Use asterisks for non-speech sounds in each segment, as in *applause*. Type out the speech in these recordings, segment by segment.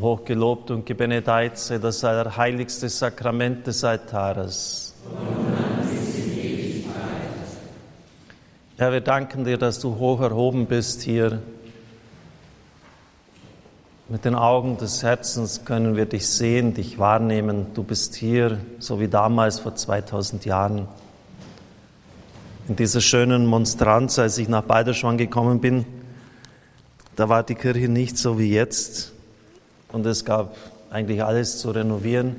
hochgelobt und gebenedeit sei das allerheiligste Sakrament des Altares. Herr, wir danken dir, dass du hoch erhoben bist hier. Mit den Augen des Herzens können wir dich sehen, dich wahrnehmen. Du bist hier, so wie damals vor 2000 Jahren. In dieser schönen Monstranz, als ich nach Balderschwang gekommen bin, da war die Kirche nicht so wie jetzt und es gab eigentlich alles zu renovieren.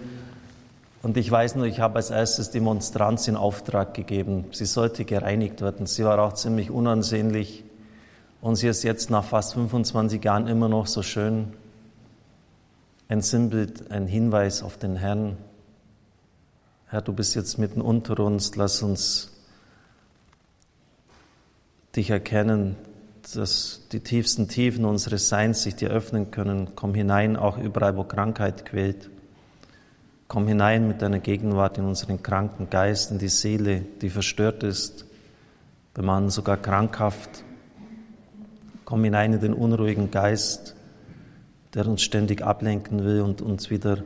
Und ich weiß nur, ich habe als erstes die Monstranz in Auftrag gegeben. Sie sollte gereinigt werden. Sie war auch ziemlich unansehnlich. Und sie ist jetzt nach fast 25 Jahren immer noch so schön. Ein Sinnbild, ein Hinweis auf den Herrn. Herr, du bist jetzt mitten unter uns. Lass uns dich erkennen, dass die tiefsten Tiefen unseres Seins sich dir öffnen können. Komm hinein, auch überall, wo Krankheit quält. Komm hinein mit deiner Gegenwart in unseren kranken Geist, in die Seele, die verstört ist, bemann sogar krankhaft. Komm hinein in den unruhigen Geist, der uns ständig ablenken will und uns wieder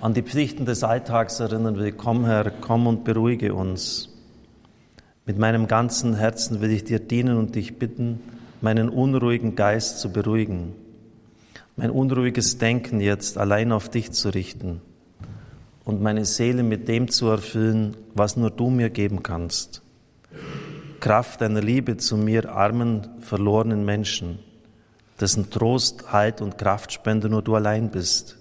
an die Pflichten des Alltags erinnern will. Komm, Herr, komm und beruhige uns. Mit meinem ganzen Herzen will ich dir dienen und dich bitten, meinen unruhigen Geist zu beruhigen, mein unruhiges Denken jetzt allein auf dich zu richten und meine Seele mit dem zu erfüllen, was nur du mir geben kannst. Kraft deiner Liebe zu mir, armen, verlorenen Menschen, dessen Trost, Halt und Kraftspende nur du allein bist,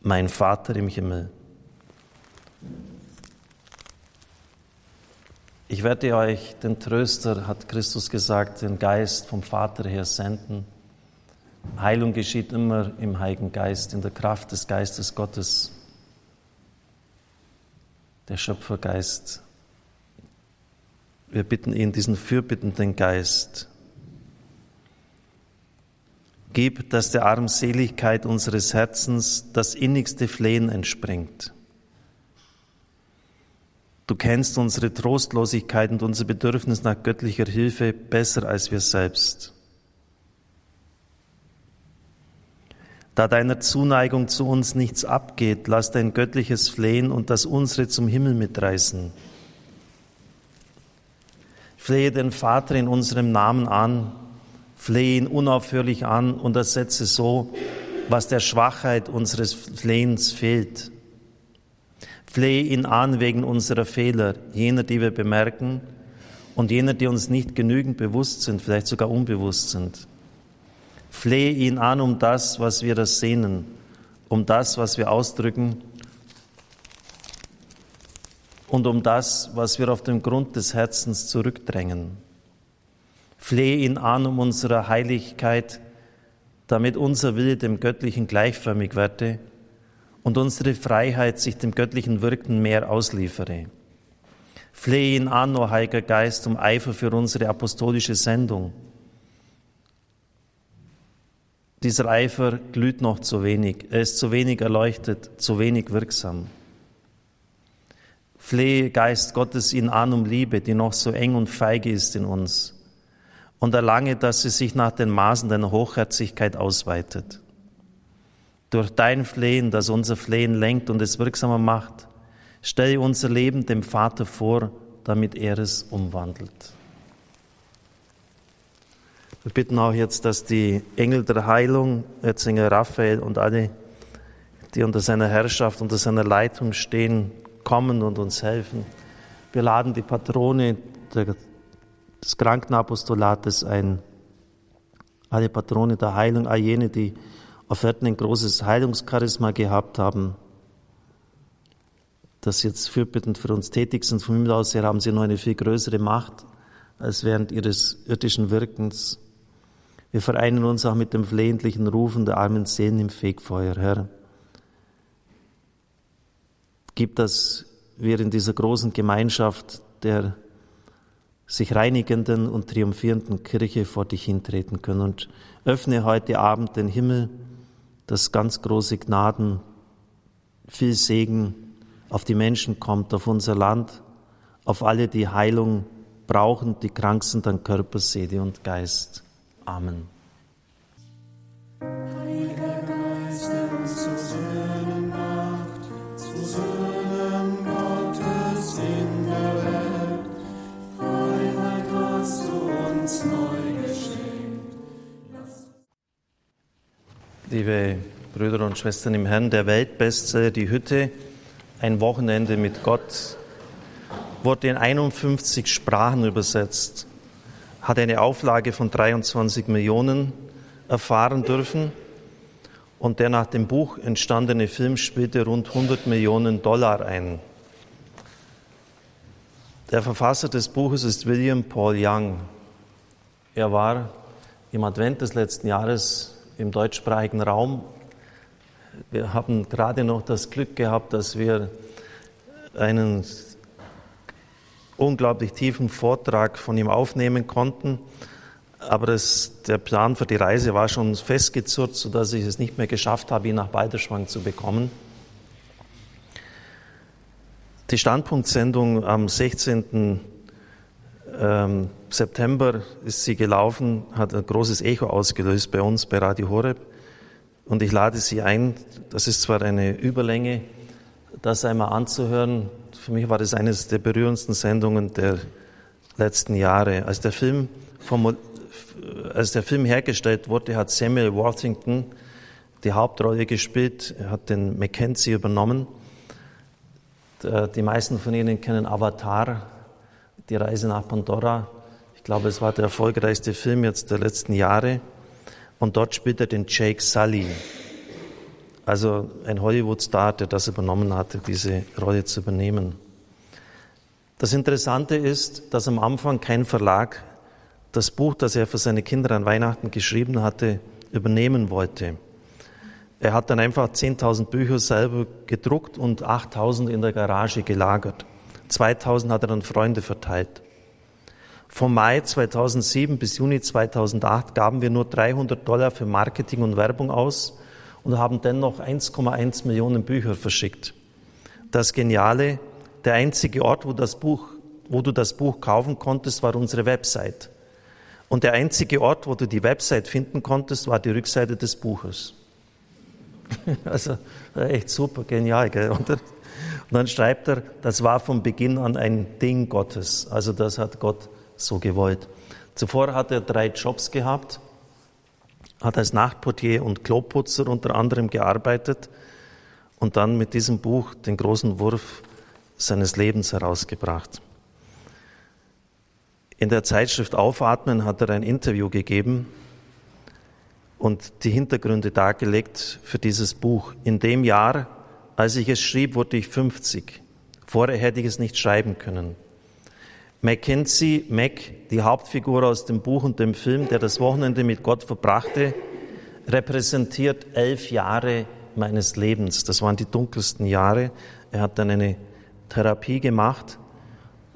mein Vater im Himmel. Ich werde euch den Tröster, hat Christus gesagt, den Geist vom Vater her senden. Heilung geschieht immer im Heiligen Geist, in der Kraft des Geistes Gottes. Der Schöpfergeist. Wir bitten ihn, diesen fürbittenden Geist. Gib, dass der Armseligkeit unseres Herzens das innigste Flehen entspringt Du kennst unsere Trostlosigkeit und unser Bedürfnis nach göttlicher Hilfe besser als wir selbst. Da deiner Zuneigung zu uns nichts abgeht, lass dein göttliches Flehen und das unsere zum Himmel mitreißen. Flehe den Vater in unserem Namen an, flehe ihn unaufhörlich an und ersetze so, was der Schwachheit unseres Flehens fehlt. Flehe ihn an wegen unserer Fehler, jener, die wir bemerken und jener, die uns nicht genügend bewusst sind, vielleicht sogar unbewusst sind. Flehe ihn an um das, was wir ersehnen, um das, was wir ausdrücken und um das, was wir auf dem Grund des Herzens zurückdrängen. Flehe ihn an um unsere Heiligkeit, damit unser Wille dem Göttlichen gleichförmig werde und unsere Freiheit sich dem göttlichen Wirken mehr ausliefere. Flehe ihn an, o Heiliger Geist, um Eifer für unsere apostolische Sendung. Dieser Eifer glüht noch zu wenig, er ist zu wenig erleuchtet, zu wenig wirksam. Flehe, Geist Gottes, ihn an um Liebe, die noch so eng und feige ist in uns, und erlange, dass sie sich nach den Maßen deiner Hochherzigkeit ausweitet durch dein Flehen, das unser Flehen lenkt und es wirksamer macht. Stelle unser Leben dem Vater vor, damit er es umwandelt. Wir bitten auch jetzt, dass die Engel der Heilung, Erzinger Raphael und alle, die unter seiner Herrschaft, unter seiner Leitung stehen, kommen und uns helfen. Wir laden die Patrone des Krankenapostolates ein, alle Patrone der Heilung, all jene, die auf Erden ein großes Heilungscharisma gehabt haben, das jetzt fürbittend für uns tätig sind. Vom Himmel aus her haben sie noch eine viel größere Macht als während ihres irdischen Wirkens. Wir vereinen uns auch mit dem flehentlichen Rufen der armen Seelen im Fegfeuer, Herr. Gib, dass wir in dieser großen Gemeinschaft der sich reinigenden und triumphierenden Kirche vor dich hintreten können und öffne heute Abend den Himmel dass ganz große Gnaden, viel Segen auf die Menschen kommt, auf unser Land, auf alle, die Heilung brauchen, die krank sind an Körper, Seele und Geist. Amen. Und Schwestern im Herrn, der Weltbestseller Die Hütte, ein Wochenende mit Gott, wurde in 51 Sprachen übersetzt, hat eine Auflage von 23 Millionen erfahren dürfen und der nach dem Buch entstandene Film spielte rund 100 Millionen Dollar ein. Der Verfasser des Buches ist William Paul Young. Er war im Advent des letzten Jahres im deutschsprachigen Raum. Wir haben gerade noch das Glück gehabt, dass wir einen unglaublich tiefen Vortrag von ihm aufnehmen konnten. Aber das, der Plan für die Reise war schon festgezurrt, sodass ich es nicht mehr geschafft habe, ihn nach Balderschwang zu bekommen. Die Standpunktsendung am 16. Ähm, September ist sie gelaufen, hat ein großes Echo ausgelöst bei uns bei Radio Horeb. Und ich lade Sie ein, das ist zwar eine Überlänge, das einmal anzuhören. Für mich war das eines der berührendsten Sendungen der letzten Jahre. Als der Film, als der Film hergestellt wurde, hat Samuel Worthington die Hauptrolle gespielt. Er hat den Mackenzie übernommen. Die meisten von Ihnen kennen Avatar, die Reise nach Pandora. Ich glaube, es war der erfolgreichste Film jetzt der letzten Jahre. Und dort spielt er den Jake Sully. Also ein Hollywood-Star, der das übernommen hatte, diese Rolle zu übernehmen. Das Interessante ist, dass am Anfang kein Verlag das Buch, das er für seine Kinder an Weihnachten geschrieben hatte, übernehmen wollte. Er hat dann einfach 10.000 Bücher selber gedruckt und 8.000 in der Garage gelagert. 2.000 hat er an Freunde verteilt. Vom Mai 2007 bis Juni 2008 gaben wir nur 300 Dollar für Marketing und Werbung aus und haben dennoch 1,1 Millionen Bücher verschickt. Das Geniale, der einzige Ort, wo, das Buch, wo du das Buch kaufen konntest, war unsere Website. Und der einzige Ort, wo du die Website finden konntest, war die Rückseite des Buches. *laughs* Also echt super, genial. Gell? Und dann schreibt er, das war von Beginn an ein Ding Gottes. Also das hat Gott so gewollt. Zuvor hat er drei Jobs gehabt, hat als Nachtportier und Kloputzer unter anderem gearbeitet und dann mit diesem Buch den großen Wurf seines Lebens herausgebracht. In der Zeitschrift Aufatmen hat er ein Interview gegeben und die Hintergründe dargelegt für dieses Buch. In dem Jahr, als ich es schrieb, wurde ich 50. Vorher hätte ich es nicht schreiben können. Mackenzie Mac, die Hauptfigur aus dem Buch und dem Film, der das Wochenende mit Gott verbrachte, repräsentiert elf Jahre meines Lebens. Das waren die dunkelsten Jahre. Er hat dann eine Therapie gemacht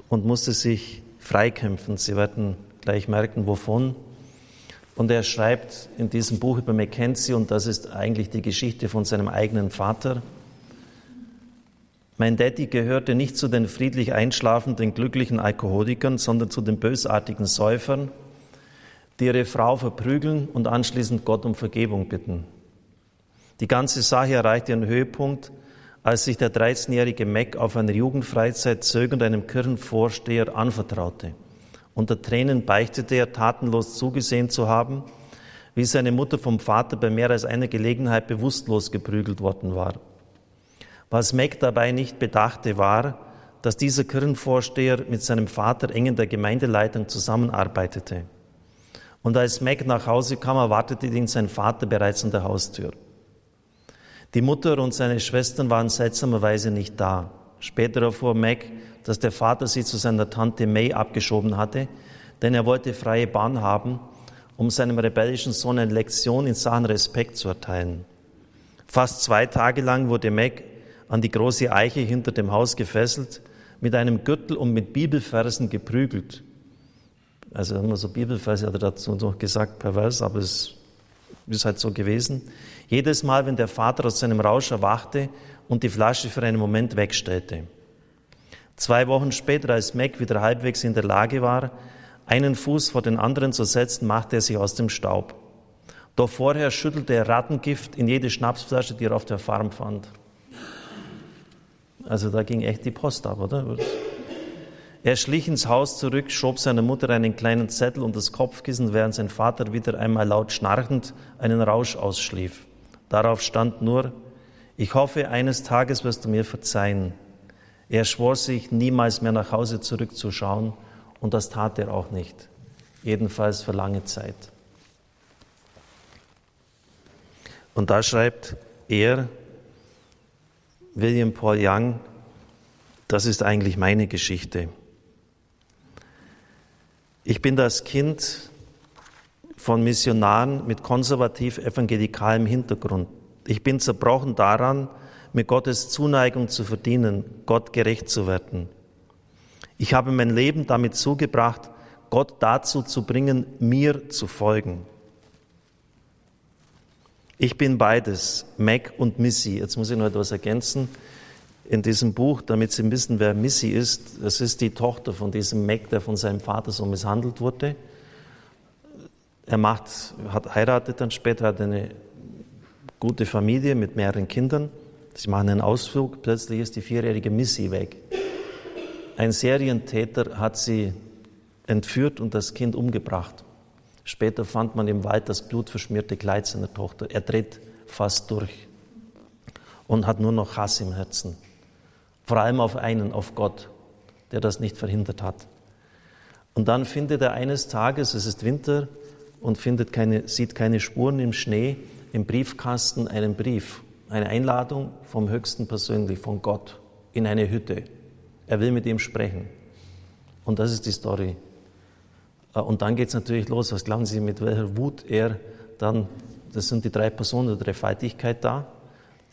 und musste sich freikämpfen. Sie werden gleich merken, wovon. Und er schreibt in diesem Buch über Mackenzie, und das ist eigentlich die Geschichte von seinem eigenen Vater, mein Daddy gehörte nicht zu den friedlich einschlafenden, glücklichen Alkoholikern, sondern zu den bösartigen Säufern, die ihre Frau verprügeln und anschließend Gott um Vergebung bitten. Die ganze Sache erreichte ihren Höhepunkt, als sich der 13-jährige Mac auf einer Jugendfreizeit zögernd einem Kirchenvorsteher anvertraute. Unter Tränen beichtete er, tatenlos zugesehen zu haben, wie seine Mutter vom Vater bei mehr als einer Gelegenheit bewusstlos geprügelt worden war. Was Mac dabei nicht bedachte, war, dass dieser Kirchenvorsteher mit seinem Vater eng in der Gemeindeleitung zusammenarbeitete. Und als Mac nach Hause kam, erwartete ihn sein Vater bereits an der Haustür. Die Mutter und seine Schwestern waren seltsamerweise nicht da. Später erfuhr Mac, dass der Vater sie zu seiner Tante May abgeschoben hatte, denn er wollte freie Bahn haben, um seinem rebellischen Sohn eine Lektion in Sachen Respekt zu erteilen. Fast zwei Tage lang wurde Mac an die große Eiche hinter dem Haus gefesselt, mit einem Gürtel und mit Bibelversen geprügelt. Also immer so Bibelverse hat er dazu noch gesagt, pervers, aber es ist halt so gewesen. Jedes Mal, wenn der Vater aus seinem Rausch erwachte und die Flasche für einen Moment wegstellte. Zwei Wochen später, als Mac wieder halbwegs in der Lage war, einen Fuß vor den anderen zu setzen, machte er sich aus dem Staub. Doch vorher schüttelte er Rattengift in jede Schnapsflasche, die er auf der Farm fand. Also da ging echt die Post ab, oder? Er schlich ins Haus zurück, schob seiner Mutter einen kleinen Zettel und das Kopfkissen, während sein Vater wieder einmal laut schnarchend einen Rausch ausschlief. Darauf stand nur, ich hoffe, eines Tages wirst du mir verzeihen. Er schwor sich, niemals mehr nach Hause zurückzuschauen, und das tat er auch nicht, jedenfalls für lange Zeit. Und da schreibt er, William Paul Young, das ist eigentlich meine Geschichte. Ich bin das Kind von Missionaren mit konservativ-evangelikalem Hintergrund. Ich bin zerbrochen daran, mit Gottes Zuneigung zu verdienen, Gott gerecht zu werden. Ich habe mein Leben damit zugebracht, Gott dazu zu bringen, mir zu folgen. Ich bin beides, Mac und Missy. Jetzt muss ich noch etwas ergänzen in diesem Buch, damit Sie wissen, wer Missy ist. Das ist die Tochter von diesem Mac, der von seinem Vater so misshandelt wurde. Er macht, hat heiratet dann später, hat eine gute Familie mit mehreren Kindern. Sie machen einen Ausflug, plötzlich ist die vierjährige Missy weg. Ein Serientäter hat sie entführt und das Kind umgebracht. Später fand man im Wald das blutverschmierte Kleid seiner Tochter. Er dreht fast durch und hat nur noch Hass im Herzen. Vor allem auf einen, auf Gott, der das nicht verhindert hat. Und dann findet er eines Tages, es ist Winter, und findet keine, sieht keine Spuren im Schnee, im Briefkasten einen Brief, eine Einladung vom Höchsten persönlich, von Gott, in eine Hütte. Er will mit ihm sprechen. Und das ist die Story. Äh, und dann geht es natürlich los. Was glauben Sie, mit welcher Wut er dann, das sind die drei Personen der Dreifaltigkeit da,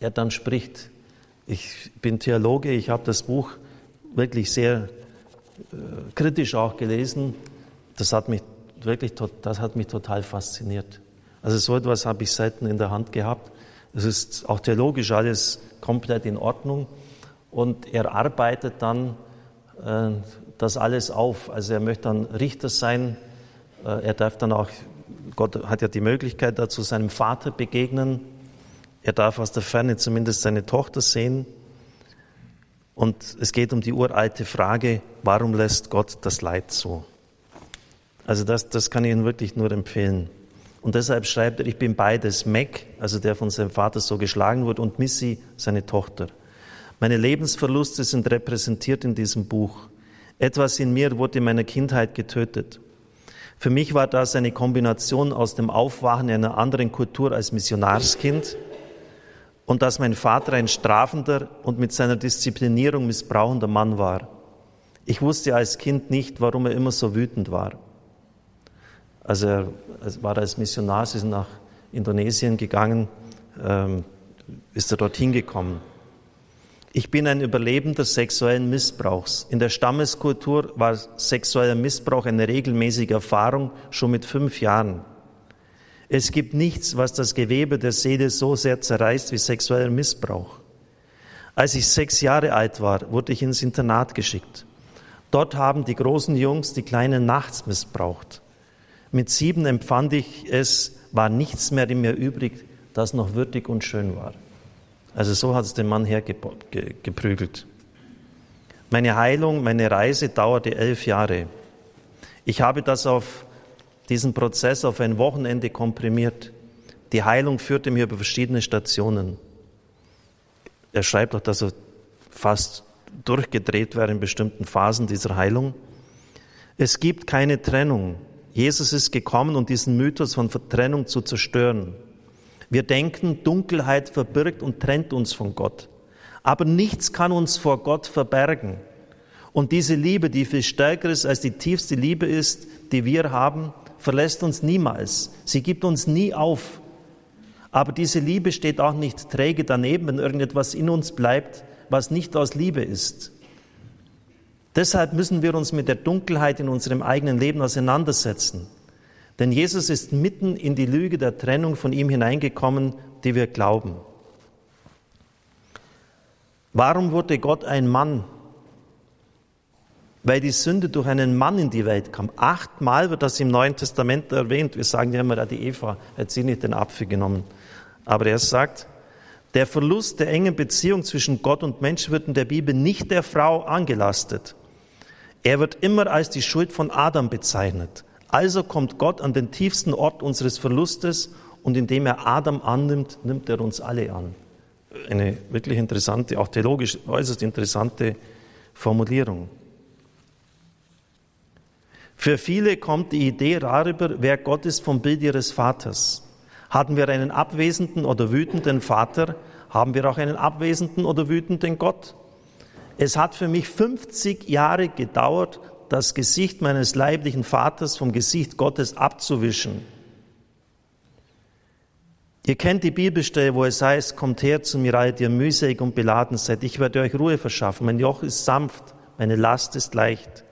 er dann spricht. Ich bin Theologe, ich habe das Buch wirklich sehr äh, kritisch auch gelesen. Das hat mich wirklich, das hat mich total fasziniert. Also so etwas habe ich selten in der Hand gehabt. Es ist auch theologisch alles komplett in Ordnung. Und er arbeitet dann äh, das alles auf. Also er möchte dann Richter sein. Äh, er darf dann auch, Gott hat ja die Möglichkeit dazu, seinem Vater begegnen. Er darf aus der Ferne zumindest seine Tochter sehen. Und es geht um die uralte Frage, warum lässt Gott das Leid so? Also das, das kann ich Ihnen wirklich nur empfehlen. Und deshalb schreibt er, ich bin beides, Mac, also der von seinem Vater so geschlagen wurde, und Missy, seine Tochter. Meine Lebensverluste sind repräsentiert in diesem Buch. Etwas in mir wurde in meiner Kindheit getötet. Für mich war das eine Kombination aus dem Aufwachen einer anderen Kultur als Missionarskind und dass mein Vater ein strafender und mit seiner Disziplinierung missbrauchender Mann war. Ich wusste als Kind nicht, warum er immer so wütend war. Also er war als Missionar, sie sind nach Indonesien gegangen, ähm, ist er dorthin gekommen. Ich bin ein Überlebender sexuellen Missbrauchs. In der Stammeskultur war sexueller Missbrauch eine regelmäßige Erfahrung schon mit fünf Jahren. Es gibt nichts, was das Gewebe der Seele so sehr zerreißt wie sexueller Missbrauch. Als ich sechs Jahre alt war, wurde ich ins Internat geschickt. Dort haben die großen Jungs die Kleinen nachts missbraucht. Mit sieben empfand ich, es war nichts mehr in mir übrig, das noch würdig und schön war. Also so hat es den Mann hergeprügelt. Meine Heilung, meine Reise dauerte elf Jahre. Ich habe das auf diesen Prozess auf ein Wochenende komprimiert. Die Heilung führte mir über verschiedene Stationen. Er schreibt auch, dass er fast durchgedreht wäre in bestimmten Phasen dieser Heilung. Es gibt keine Trennung. Jesus ist gekommen, um diesen Mythos von Trennung zu zerstören. Wir denken, Dunkelheit verbirgt und trennt uns von Gott. Aber nichts kann uns vor Gott verbergen. Und diese Liebe, die viel stärker ist als die tiefste Liebe ist, die wir haben, verlässt uns niemals. Sie gibt uns nie auf. Aber diese Liebe steht auch nicht träge daneben, wenn irgendetwas in uns bleibt, was nicht aus Liebe ist. Deshalb müssen wir uns mit der Dunkelheit in unserem eigenen Leben auseinandersetzen. Denn Jesus ist mitten in die Lüge der Trennung von ihm hineingekommen, die wir glauben. Warum wurde Gott ein Mann? Weil die Sünde durch einen Mann in die Welt kam. Achtmal wird das im Neuen Testament erwähnt. Wir sagen ja immer, die Eva hat sie nicht den Apfel genommen. Aber er sagt, der Verlust der engen Beziehung zwischen Gott und Mensch wird in der Bibel nicht der Frau angelastet. Er wird immer als die Schuld von Adam bezeichnet. Also kommt Gott an den tiefsten Ort unseres Verlustes, und indem er Adam annimmt, nimmt er uns alle an. Eine wirklich interessante, auch theologisch äußerst interessante Formulierung. Für viele kommt die Idee darüber, wer Gott ist, vom Bild ihres Vaters. Hatten wir einen abwesenden oder wütenden Vater, haben wir auch einen abwesenden oder wütenden Gott. Es hat für mich 50 Jahre gedauert, das Gesicht meines leiblichen Vaters vom Gesicht Gottes abzuwischen. Ihr kennt die Bibelstelle, wo es heißt, kommt her zu mir, alle, ihr mühselig und beladen seid. Ich werde euch Ruhe verschaffen. Mein Joch ist sanft, meine Last ist leicht.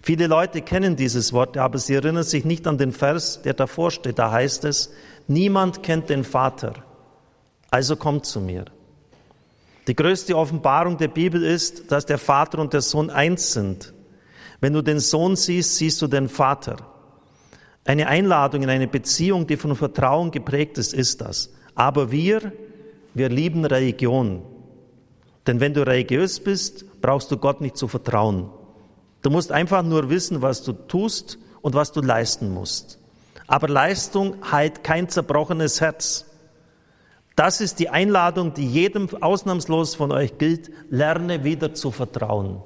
Viele Leute kennen dieses Wort, aber sie erinnern sich nicht an den Vers, der davor steht. Da heißt es, niemand kennt den Vater, also kommt zu mir. Die größte Offenbarung der Bibel ist, dass der Vater und der Sohn eins sind. Wenn du den Sohn siehst, siehst du den Vater. Eine Einladung in eine Beziehung, die von Vertrauen geprägt ist, ist das. Aber wir, wir lieben Religion. Denn wenn du religiös bist, brauchst du Gott nicht zu vertrauen. Du musst einfach nur wissen, was du tust und was du leisten musst. Aber Leistung heilt kein zerbrochenes Herz. Das ist die Einladung, die jedem ausnahmslos von euch gilt. Lerne wieder zu vertrauen.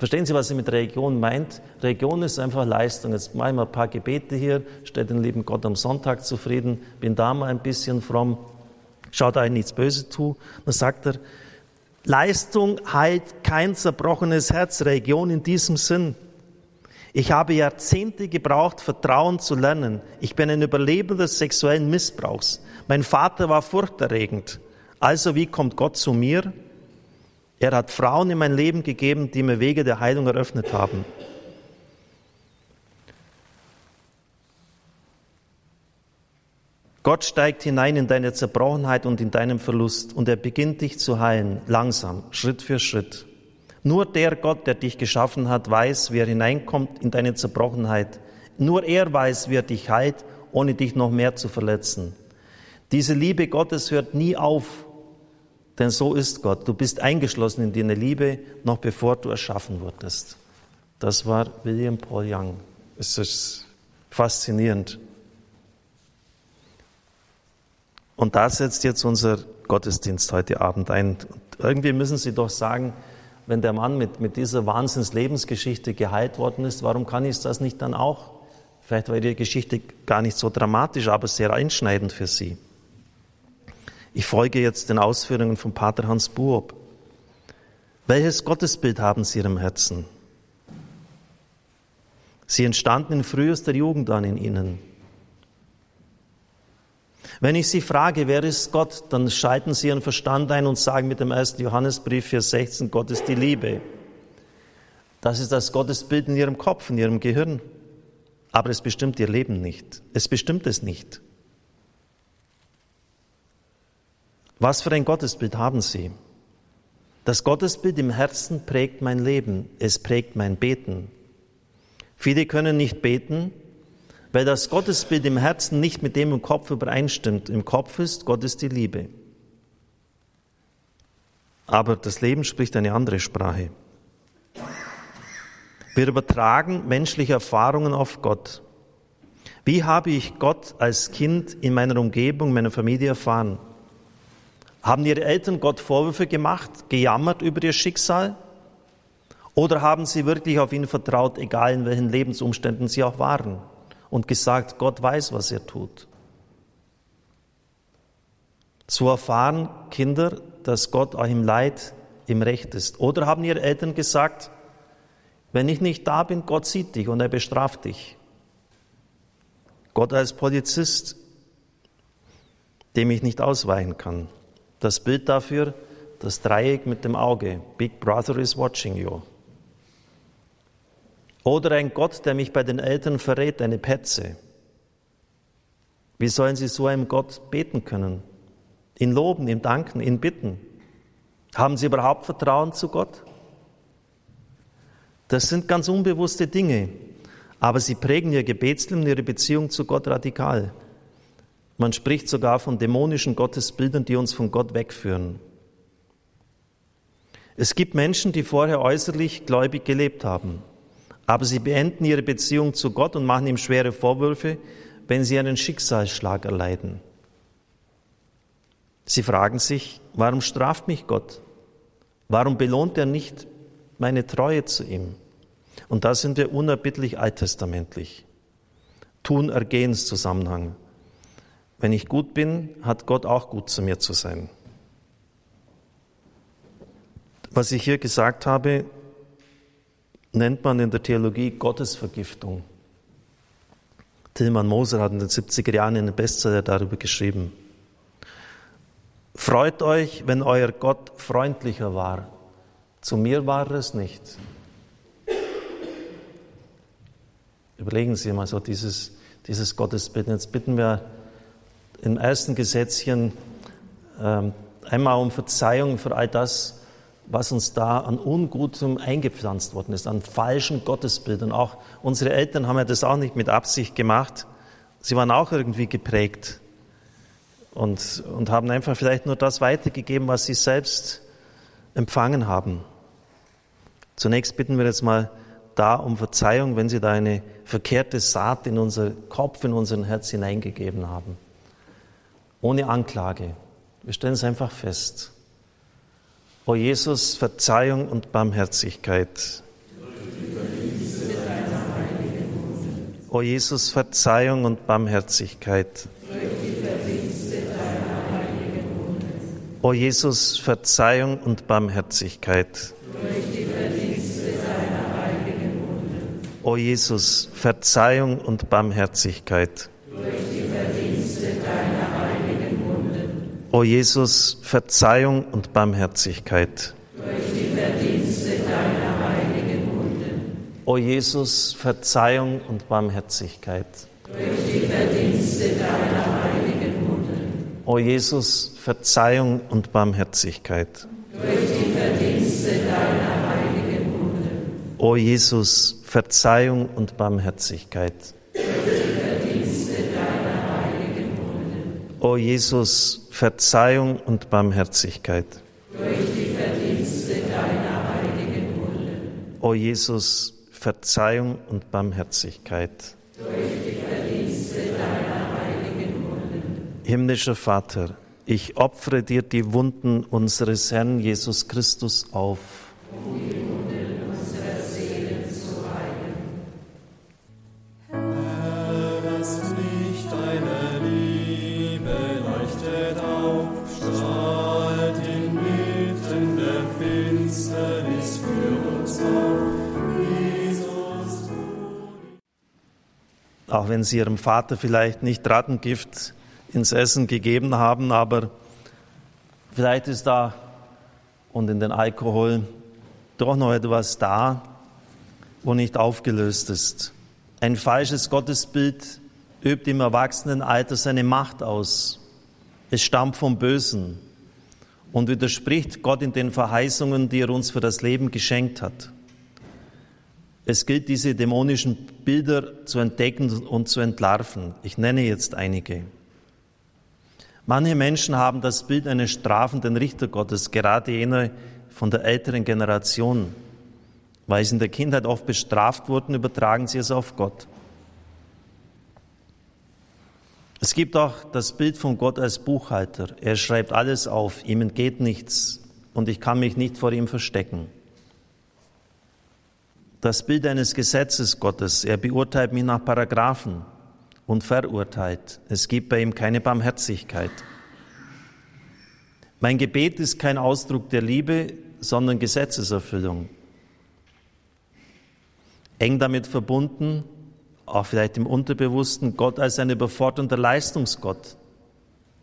Verstehen Sie, was sie mit Religion meint? Religion ist einfach Leistung. Jetzt mache ich mal ein paar Gebete hier, stell den lieben Gott am Sonntag zufrieden, bin da mal ein bisschen fromm, schau da nichts Böses zu. Dann sagt er, Leistung heilt kein zerbrochenes Herz, Religion in diesem Sinn. Ich habe Jahrzehnte gebraucht, Vertrauen zu lernen. Ich bin ein Überlebender sexuellen Missbrauchs. Mein Vater war furchterregend. Also wie kommt Gott zu mir? Er hat Frauen in mein Leben gegeben, die mir Wege der Heilung eröffnet haben. Gott steigt hinein in deine Zerbrochenheit und in deinem Verlust und er beginnt dich zu heilen, langsam, Schritt für Schritt. Nur der Gott, der dich geschaffen hat, weiß, wie er hineinkommt in deine Zerbrochenheit. Nur er weiß, wie er dich heilt, ohne dich noch mehr zu verletzen. Diese Liebe Gottes hört nie auf, denn so ist Gott. Du bist eingeschlossen in deine Liebe, noch bevor du erschaffen wurdest. Das war William Paul Young. Es ist faszinierend. Und da setzt jetzt unser Gottesdienst heute Abend ein. Und irgendwie müssen Sie doch sagen, wenn der Mann mit, mit dieser Wahnsinnslebensgeschichte geheilt worden ist, warum kann ich das nicht dann auch? Vielleicht war die Geschichte gar nicht so dramatisch, aber sehr einschneidend für Sie. Ich folge jetzt den Ausführungen von Pater Hans Buob. Welches Gottesbild haben Sie Ihrem Herzen? Sie entstanden in frühester Jugend an in Ihnen. Wenn ich Sie frage, wer ist Gott, dann schalten Sie Ihren Verstand ein und sagen mit dem 1. Johannesbrief, Vers 16, Gott ist die Liebe. Das ist das Gottesbild in Ihrem Kopf, in Ihrem Gehirn. Aber es bestimmt Ihr Leben nicht. Es bestimmt es nicht. Was für ein Gottesbild haben Sie? Das Gottesbild im Herzen prägt mein Leben. Es prägt mein Beten. Viele können nicht beten, weil das Gottesbild im Herzen nicht mit dem im Kopf übereinstimmt. Im Kopf ist, Gott die Liebe. Aber das Leben spricht eine andere Sprache. Wir übertragen menschliche Erfahrungen auf Gott. Wie habe ich Gott als Kind in meiner Umgebung, meiner Familie erfahren? Haben Ihre Eltern Gott Vorwürfe gemacht, gejammert über ihr Schicksal? Oder haben Sie wirklich auf ihn vertraut, egal in welchen Lebensumständen Sie auch waren? und gesagt, Gott weiß, was er tut. So erfahren Kinder, dass Gott auch im Leid im Recht ist. Oder haben ihre Eltern gesagt, wenn ich nicht da bin, Gott sieht dich und er bestraft dich. Gott als Polizist, dem ich nicht ausweichen kann. Das Bild dafür, das Dreieck mit dem Auge. Big Brother is watching you. Oder ein Gott, der mich bei den Eltern verrät, eine Petze. Wie sollen sie so einem Gott beten können? Ihn loben, ihm danken, ihn bitten? Haben sie überhaupt Vertrauen zu Gott? Das sind ganz unbewusste Dinge, aber sie prägen ihr Gebetsleben, ihre Beziehung zu Gott radikal. Man spricht sogar von dämonischen Gottesbildern, die uns von Gott wegführen. Es gibt Menschen, die vorher äußerlich gläubig gelebt haben. Aber sie beenden ihre Beziehung zu Gott und machen ihm schwere Vorwürfe, wenn sie einen Schicksalsschlag erleiden. Sie fragen sich, warum straft mich Gott? Warum belohnt er nicht meine Treue zu ihm? Und da sind wir unerbittlich alttestamentlich. Tun-Ergehens-Zusammenhang. Wenn ich gut bin, hat Gott auch gut zu mir zu sein. Was ich hier gesagt habe, nennt man in der Theologie Gottesvergiftung. Tilman Moser hat in den 70er Jahren einen Bestseller darüber geschrieben. Freut euch, wenn euer Gott freundlicher war. Zu mir war es nicht. Überlegen Sie mal so dieses, dieses Gottesbild. Jetzt bitten wir im ersten Gesetzchen ähm, einmal um Verzeihung für all das, was uns da an Ungutem eingepflanzt worden ist, an falschen Gottesbildern. Auch unsere Eltern haben ja das auch nicht mit Absicht gemacht. Sie waren auch irgendwie geprägt und, und haben einfach vielleicht nur das weitergegeben, was sie selbst empfangen haben. Zunächst bitten wir jetzt mal da um Verzeihung, wenn Sie da eine verkehrte Saat in unser Kopf, in unseren Herz hineingegeben haben. Ohne Anklage. Wir stellen es einfach fest. O Jesus, Verzeihung und Barmherzigkeit. O Jesus, Verzeihung und Barmherzigkeit. O Jesus, Verzeihung und Barmherzigkeit. O Jesus, Verzeihung und Barmherzigkeit. O Jesus, Verzeihung und Barmherzigkeit. Durch die Verdienste deiner heiligen Wunde. O Jesus, Verzeihung und Barmherzigkeit. Durch die Verdienste deiner heiligen Wunde. O Jesus, Verzeihung und Barmherzigkeit. Durch die Verdienste deiner heiligen Wunde. O Jesus, Verzeihung und Barmherzigkeit. Durch die Verdienste deiner heiligen Wunde. O Jesus, Verzeihung und Barmherzigkeit. O Jesus, Verzeihung und Barmherzigkeit. Himmlischer Vater, ich opfere dir die Wunden unseres Herrn Jesus Christus auf. auch wenn sie ihrem Vater vielleicht nicht Rattengift ins Essen gegeben haben, aber vielleicht ist da und in den Alkohol doch noch etwas da, wo nicht aufgelöst ist. Ein falsches Gottesbild übt im Erwachsenenalter seine Macht aus. Es stammt vom Bösen und widerspricht Gott in den Verheißungen, die er uns für das Leben geschenkt hat. Es gilt, diese dämonischen Bilder zu entdecken und zu entlarven. Ich nenne jetzt einige. Manche Menschen haben das Bild eines strafenden Richtergottes, gerade jene von der älteren Generation. Weil sie in der Kindheit oft bestraft wurden, übertragen sie es auf Gott. Es gibt auch das Bild von Gott als Buchhalter. Er schreibt alles auf, ihm entgeht nichts und ich kann mich nicht vor ihm verstecken das Bild eines Gesetzes Gottes. Er beurteilt mich nach Paragraphen und verurteilt. Es gibt bei ihm keine Barmherzigkeit. Mein Gebet ist kein Ausdruck der Liebe, sondern Gesetzeserfüllung. Eng damit verbunden, auch vielleicht im Unterbewussten, Gott als ein überfordernder Leistungsgott.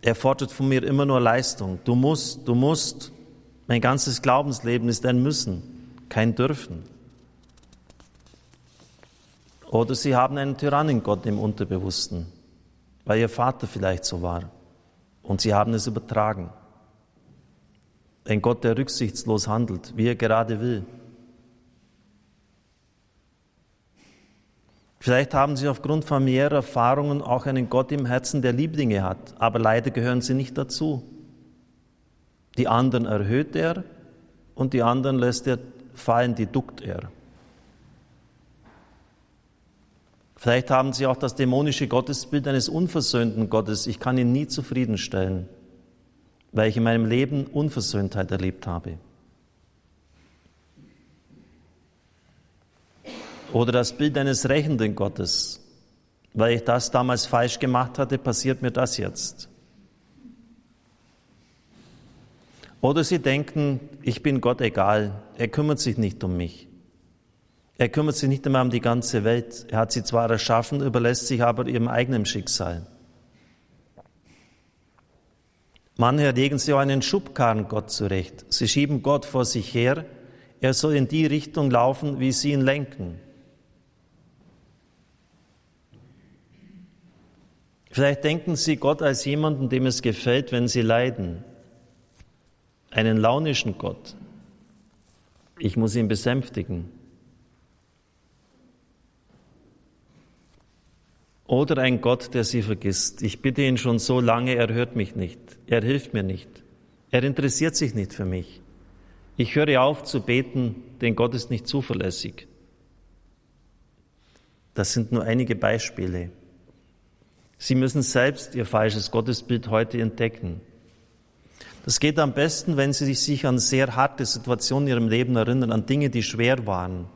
Er fordert von mir immer nur Leistung. Du musst, du musst. Mein ganzes Glaubensleben ist ein Müssen, kein Dürfen. Oder sie haben einen Tyrannengott im Unterbewussten, weil ihr Vater vielleicht so war und sie haben es übertragen. Ein Gott, der rücksichtslos handelt, wie er gerade will. Vielleicht haben Sie aufgrund familiärer Erfahrungen auch einen Gott im Herzen, der Lieblinge hat, aber leider gehören Sie nicht dazu. Die anderen erhöht er und die anderen lässt er fallen, die duckt er. Vielleicht haben Sie auch das dämonische Gottesbild eines unversöhnten Gottes. Ich kann ihn nie zufriedenstellen, weil ich in meinem Leben Unversöhntheit erlebt habe. Oder das Bild eines rächenden Gottes. Weil ich das damals falsch gemacht hatte, passiert mir das jetzt. Oder sie denken, ich bin Gott egal, er kümmert sich nicht um mich. Er kümmert sich nicht einmal um die ganze Welt. Er hat sie zwar erschaffen, überlässt sich aber ihrem eigenen Schicksal. Manche legen sie auch einen Schubkarren Gott zurecht. Sie schieben Gott vor sich her. Er soll in die Richtung laufen, wie sie ihn lenken. Vielleicht denken Sie Gott als jemanden, dem es gefällt, wenn Sie leiden. Einen launischen Gott. Ich muss ihn besänftigen. Oder ein Gott, der Sie vergisst. Ich bitte ihn schon so lange, er hört mich nicht. Er hilft mir nicht. Er interessiert sich nicht für mich. Ich höre auf zu beten, denn Gott ist nicht zuverlässig. Das sind nur einige Beispiele. Sie müssen selbst Ihr falsches Gottesbild heute entdecken. Das geht am besten, wenn Sie sich an sehr harte Situationen in Ihrem Leben erinnern, an Dinge, die schwer waren.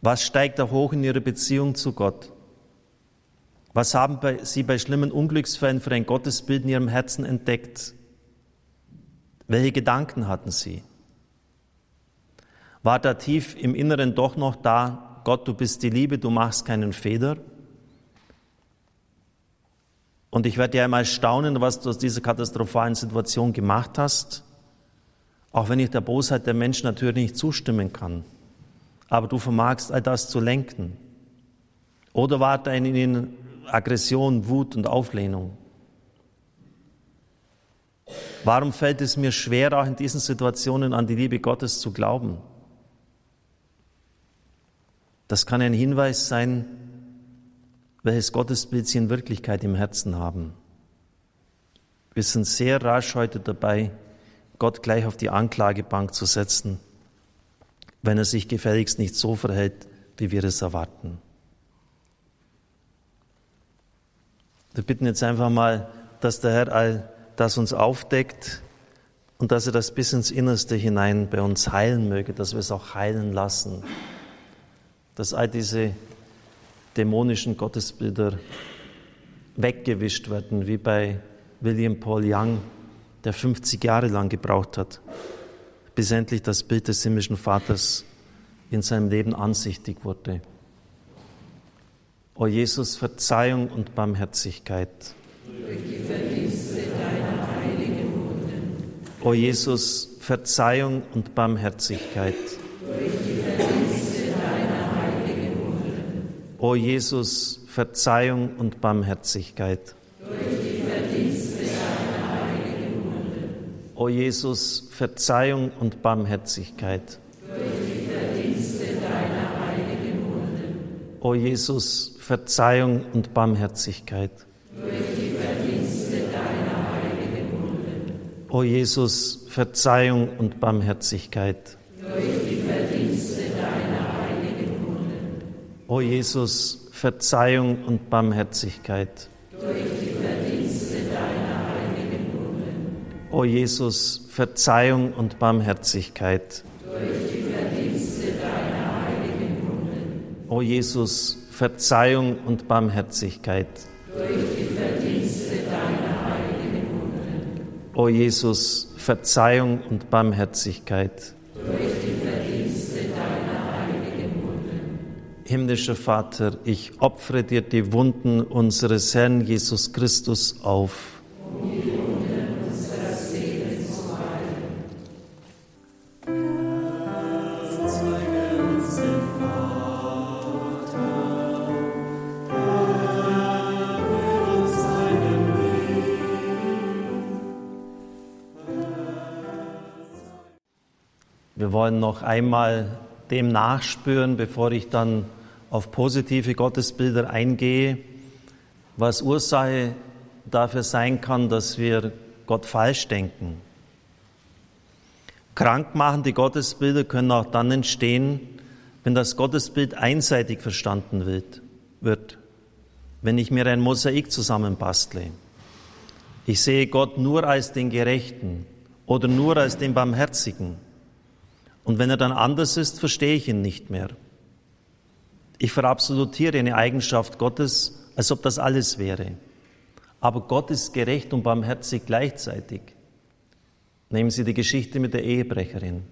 Was steigt da hoch in Ihrer Beziehung zu Gott? Was haben Sie bei schlimmen Unglücksfällen für ein Gottesbild in Ihrem Herzen entdeckt? Welche Gedanken hatten Sie? War da tief im Inneren doch noch da, Gott, du bist die Liebe, du machst keinen Fehler? Und ich werde ja einmal staunen, was du aus dieser katastrophalen Situation gemacht hast, auch wenn ich der Bosheit der Menschen natürlich nicht zustimmen kann. Aber du vermagst all das zu lenken. Oder war da in ihnen Aggression, Wut und Auflehnung? Warum fällt es mir schwer, auch in diesen Situationen an die Liebe Gottes zu glauben? Das kann ein Hinweis sein, welches Gottesbild sie in Wirklichkeit im Herzen haben. Wir sind sehr rasch heute dabei, Gott gleich auf die Anklagebank zu setzen, wenn er sich gefälligst nicht so verhält, wie wir es erwarten. Wir bitten jetzt einfach mal, dass der Herr all das uns aufdeckt und dass er das bis ins Innerste hinein bei uns heilen möge, dass wir es auch heilen lassen, dass all diese dämonischen Gottesbilder weggewischt werden, wie bei William Paul Young, der 50 Jahre lang gebraucht hat, bis endlich das Bild des himmlischen Vaters in seinem Leben ansichtig wurde. O Jesus, Verzeihung und Barmherzigkeit. Durch die Verdienste deiner heiligen Wunden. O Jesus, Verzeihung und Barmherzigkeit. Durch die O Jesus, Verzeihung und Barmherzigkeit. Durch die Verdienste deiner heiligen Wunde. O Jesus, Verzeihung und Barmherzigkeit. O Jesus, Verzeihung und Barmherzigkeit. Durch die Verdienste deiner heiligen Wunde. O Jesus, Verzeihung und Barmherzigkeit. Durch die O Jesus, Verzeihung und Barmherzigkeit. Durch die Verdienste deiner heiligen Wunden. O Jesus, Verzeihung und Barmherzigkeit. Durch die Verdienste deiner heiligen Wunden. O Jesus, Verzeihung und Barmherzigkeit. Durch die Verdienste deiner heiligen Wunden. O Jesus, Verzeihung und Barmherzigkeit. Durch Himmlischer Vater, ich opfere dir die Wunden unseres Herrn Jesus Christus auf. Noch einmal dem nachspüren, bevor ich dann auf positive Gottesbilder eingehe, was Ursache dafür sein kann, dass wir Gott falsch denken. Krankmachende Gottesbilder können auch dann entstehen, wenn das Gottesbild einseitig verstanden wird. wird, wenn ich mir ein Mosaik zusammenbastle. Ich sehe Gott nur als den Gerechten oder nur als den Barmherzigen. Und wenn er dann anders ist, verstehe ich ihn nicht mehr. Ich verabsolutiere eine Eigenschaft Gottes, als ob das alles wäre. Aber Gott ist gerecht und barmherzig gleichzeitig. Nehmen Sie die Geschichte mit der Ehebrecherin.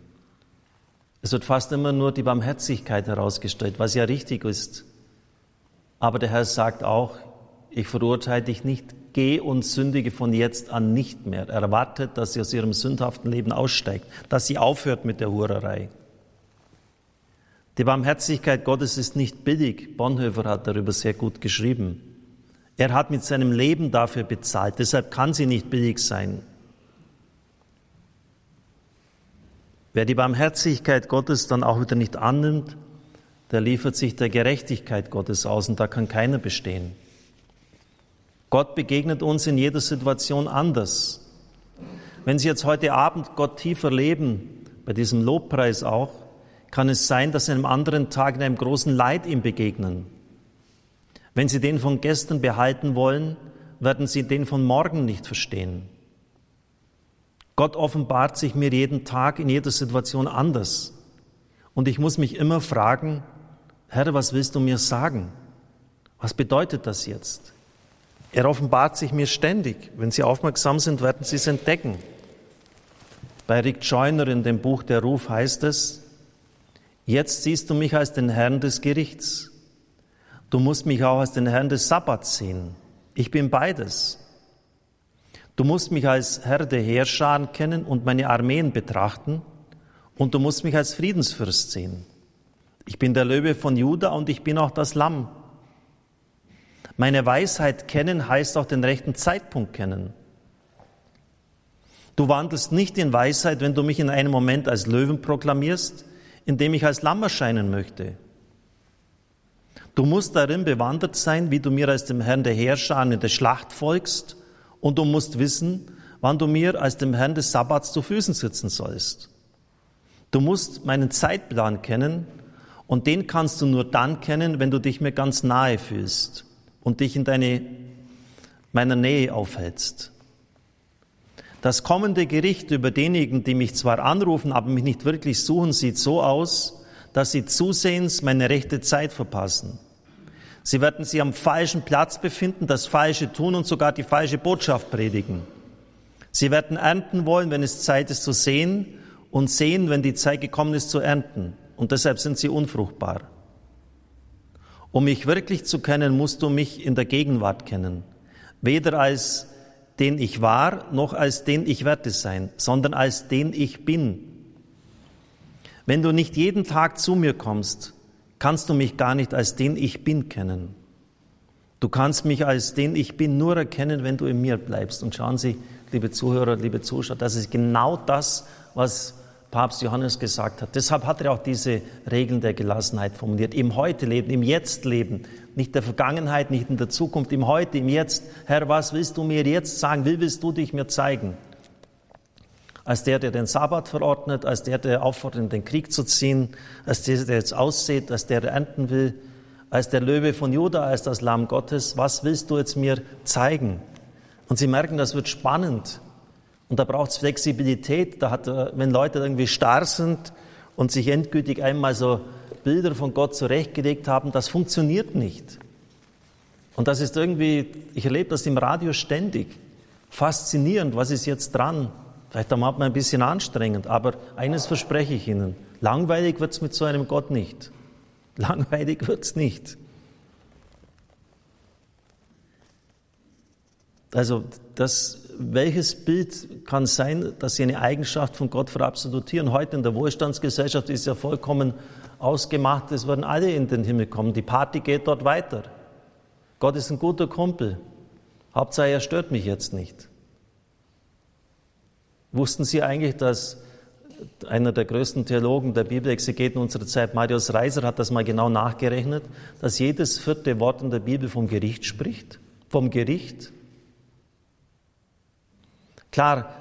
Es wird fast immer nur die Barmherzigkeit herausgestellt, was ja richtig ist. Aber der Herr sagt auch, ich verurteile dich nicht, geh und sündige von jetzt an nicht mehr. Er erwartet, dass sie aus ihrem sündhaften Leben aussteigt, dass sie aufhört mit der Hurerei. Die Barmherzigkeit Gottes ist nicht billig. Bonhoeffer hat darüber sehr gut geschrieben. Er hat mit seinem Leben dafür bezahlt, deshalb kann sie nicht billig sein. Wer die Barmherzigkeit Gottes dann auch wieder nicht annimmt, der liefert sich der Gerechtigkeit Gottes aus und da kann keiner bestehen. Gott begegnet uns in jeder Situation anders. Wenn Sie jetzt heute Abend Gott tiefer leben, bei diesem Lobpreis auch, kann es sein, dass Sie einem anderen Tag in einem großen Leid ihm begegnen. Wenn Sie den von gestern behalten wollen, werden Sie den von morgen nicht verstehen. Gott offenbart sich mir jeden Tag in jeder Situation anders. Und ich muss mich immer fragen, Herr, was willst du mir sagen? Was bedeutet das jetzt? Er offenbart sich mir ständig. Wenn Sie aufmerksam sind, werden Sie es entdecken. Bei Rick Joyner in dem Buch Der Ruf heißt es, jetzt siehst du mich als den Herrn des Gerichts. Du musst mich auch als den Herrn des Sabbats sehen. Ich bin beides. Du musst mich als Herr der Heerscharen kennen und meine Armeen betrachten und du musst mich als Friedensfürst sehen. Ich bin der Löwe von Juda und ich bin auch das Lamm. Meine Weisheit kennen heißt auch den rechten Zeitpunkt kennen. Du wandelst nicht in Weisheit, wenn du mich in einem Moment als Löwen proklamierst, indem ich als Lamm erscheinen möchte. Du musst darin bewandert sein, wie du mir als dem Herrn der Herrscher in der Schlacht folgst und du musst wissen, wann du mir als dem Herrn des Sabbats zu Füßen sitzen sollst. Du musst meinen Zeitplan kennen und den kannst du nur dann kennen, wenn du dich mir ganz nahe fühlst und dich in deine, meiner Nähe aufhältst. Das kommende Gericht über diejenigen, die mich zwar anrufen, aber mich nicht wirklich suchen, sieht so aus, dass sie zusehends meine rechte Zeit verpassen. Sie werden sich am falschen Platz befinden, das Falsche tun und sogar die falsche Botschaft predigen. Sie werden ernten wollen, wenn es Zeit ist zu sehen und sehen, wenn die Zeit gekommen ist zu ernten. Und deshalb sind sie unfruchtbar. Um mich wirklich zu kennen, musst du mich in der Gegenwart kennen. Weder als den ich war, noch als den ich werde sein, sondern als den ich bin. Wenn du nicht jeden Tag zu mir kommst, kannst du mich gar nicht als den ich bin kennen. Du kannst mich als den ich bin nur erkennen, wenn du in mir bleibst. Und schauen Sie, liebe Zuhörer, liebe Zuschauer, das ist genau das, was Papst Johannes gesagt hat. Deshalb hat er auch diese Regeln der Gelassenheit formuliert. Im Heute leben, im Jetzt leben, nicht der Vergangenheit, nicht in der Zukunft, im Heute, im Jetzt. Herr, was willst du mir jetzt sagen? Wie willst du dich mir zeigen? als der, der den Sabbat verordnet, als der, der auffordert, in den Krieg zu ziehen, als der, der jetzt aussieht, als der, der ernten will, als der Löwe von Juda, als das Lamm Gottes. Was willst du jetzt mir zeigen? Und Sie merken, das wird spannend. Und da braucht es Flexibilität. Da hat, äh, wenn Leute irgendwie starr sind und sich endgültig einmal so Bilder von Gott zurechtgelegt haben, das funktioniert nicht. Und das ist irgendwie, ich erlebe das im Radio ständig. Faszinierend, was ist jetzt dran? Vielleicht am Abend ein bisschen anstrengend, aber eines verspreche ich Ihnen, langweilig wird es mit so einem Gott nicht. *laughs* Langweilig wird es nicht. Also das, welches Bild kann sein, dass Sie eine Eigenschaft von Gott verabsolutieren? Heute in der Wohlstandsgesellschaft ist ja vollkommen ausgemacht, es werden alle in den Himmel kommen. Die Party geht dort weiter. Gott ist ein guter Kumpel. Hauptsache, er stört mich jetzt nicht. Wussten Sie eigentlich, dass einer der größten Theologen der Bibelexegeten unserer Zeit, Marius Reiser, hat das mal genau nachgerechnet, dass jedes vierte Wort in der Bibel vom Gericht spricht? Vom Gericht? Klar,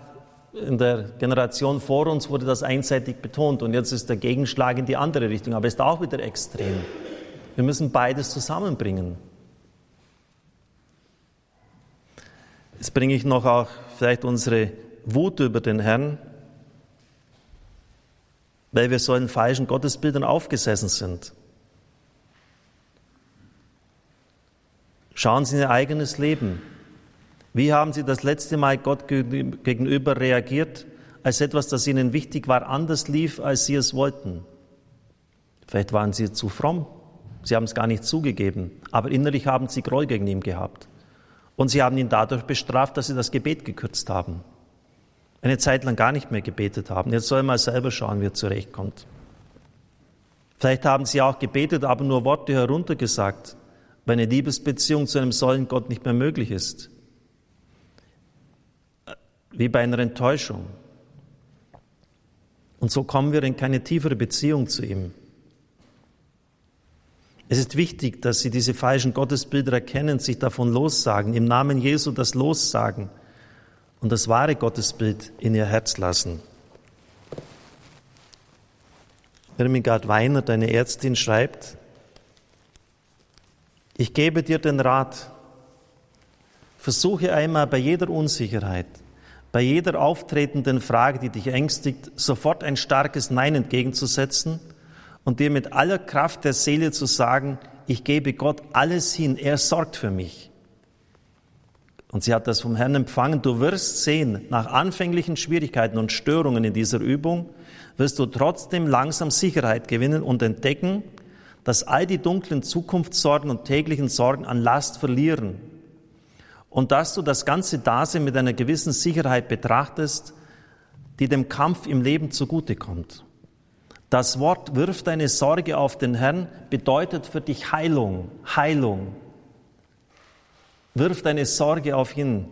in der Generation vor uns wurde das einseitig betont und jetzt ist der Gegenschlag in die andere Richtung, aber ist auch wieder extrem. Wir müssen beides zusammenbringen. Jetzt bringe ich noch auch vielleicht unsere Wut über den Herrn, weil wir so in falschen Gottesbildern aufgesessen sind. Schauen Sie in Ihr eigenes Leben. Wie haben Sie das letzte Mal Gott gegenüber reagiert, als etwas, das Ihnen wichtig war, anders lief, als Sie es wollten? Vielleicht waren Sie zu fromm. Sie haben es gar nicht zugegeben, aber innerlich haben Sie Groll gegen ihn gehabt. Und Sie haben ihn dadurch bestraft, dass Sie das Gebet gekürzt haben. Eine Zeit lang gar nicht mehr gebetet haben. Jetzt soll er mal selber schauen, wie er zurechtkommt. Vielleicht haben Sie auch gebetet, aber nur Worte heruntergesagt, weil eine Liebesbeziehung zu einem solchen Gott nicht mehr möglich ist wie bei einer Enttäuschung. Und so kommen wir in keine tiefere Beziehung zu ihm. Es ist wichtig, dass Sie diese falschen Gottesbilder erkennen, sich davon lossagen, im Namen Jesu das lossagen und das wahre Gottesbild in Ihr Herz lassen. Irmingard Weiner, deine Ärztin, schreibt, ich gebe dir den Rat, versuche einmal bei jeder Unsicherheit, bei jeder auftretenden Frage, die dich ängstigt, sofort ein starkes Nein entgegenzusetzen und dir mit aller Kraft der Seele zu sagen, ich gebe Gott alles hin, er sorgt für mich. Und sie hat das vom Herrn empfangen. Du wirst sehen, nach anfänglichen Schwierigkeiten und Störungen in dieser Übung, wirst du trotzdem langsam Sicherheit gewinnen und entdecken, dass all die dunklen Zukunftssorgen und täglichen Sorgen an Last verlieren und dass du das ganze Dasein mit einer gewissen Sicherheit betrachtest, die dem Kampf im Leben zugutekommt. Das Wort wirft deine Sorge auf den Herrn bedeutet für dich Heilung, Heilung. Wirf deine Sorge auf ihn.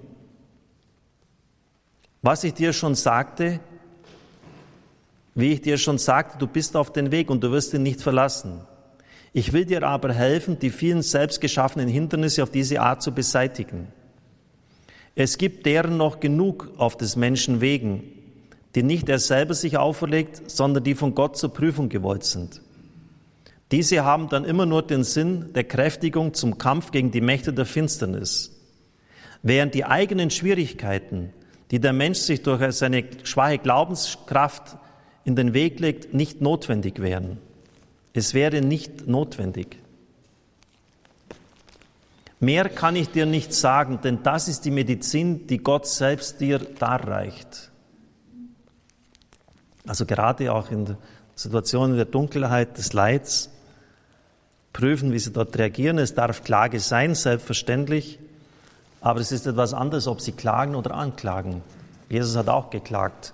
Was ich dir schon sagte, wie ich dir schon sagte, du bist auf den Weg und du wirst ihn nicht verlassen. Ich will dir aber helfen, die vielen selbstgeschaffenen Hindernisse auf diese Art zu beseitigen. Es gibt deren noch genug auf des Menschen Wegen, die nicht er selber sich auferlegt, sondern die von Gott zur Prüfung gewollt sind. Diese haben dann immer nur den Sinn der Kräftigung zum Kampf gegen die Mächte der Finsternis. Während die eigenen Schwierigkeiten, die der Mensch sich durch seine schwache Glaubenskraft in den Weg legt, nicht notwendig wären. Es wäre nicht notwendig. Mehr kann ich dir nicht sagen, denn das ist die Medizin, die Gott selbst dir darreicht. Also gerade auch in Situationen der Dunkelheit, des Leids, prüfen, wie sie dort reagieren. Es darf Klage sein, selbstverständlich, aber es ist etwas anderes, ob sie klagen oder anklagen. Jesus hat auch geklagt.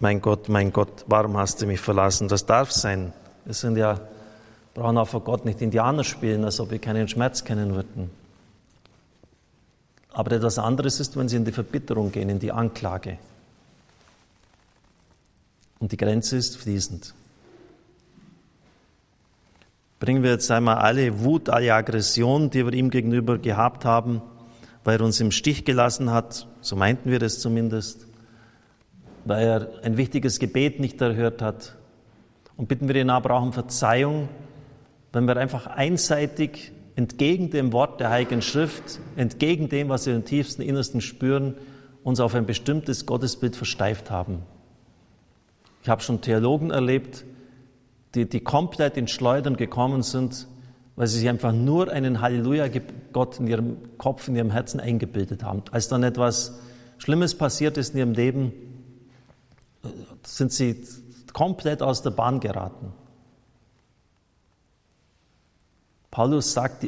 Mein Gott, mein Gott, warum hast du mich verlassen? Das darf sein. Wir sind ja brauchen auch vor Gott nicht Indianer spielen, als ob wir keinen Schmerz kennen würden. Aber etwas anderes ist, wenn sie in die Verbitterung gehen, in die Anklage. Und die Grenze ist fließend. Bringen wir jetzt einmal alle Wut, alle Aggression, die wir ihm gegenüber gehabt haben, weil er uns im Stich gelassen hat, so meinten wir das zumindest, weil er ein wichtiges Gebet nicht erhört hat. Und bitten wir ihn aber auch um Verzeihung, wenn wir einfach einseitig entgegen dem Wort der Heiligen Schrift, entgegen dem, was wir im tiefsten Innersten spüren, uns auf ein bestimmtes Gottesbild versteift haben. Ich habe schon Theologen erlebt, die, die komplett in Schleudern gekommen sind, weil sie sich einfach nur einen Halleluja-Gott in ihrem Kopf, in ihrem Herzen eingebildet haben. Als dann etwas Schlimmes passiert ist in ihrem Leben, sind sie komplett aus der Bahn geraten. Paulus sagt,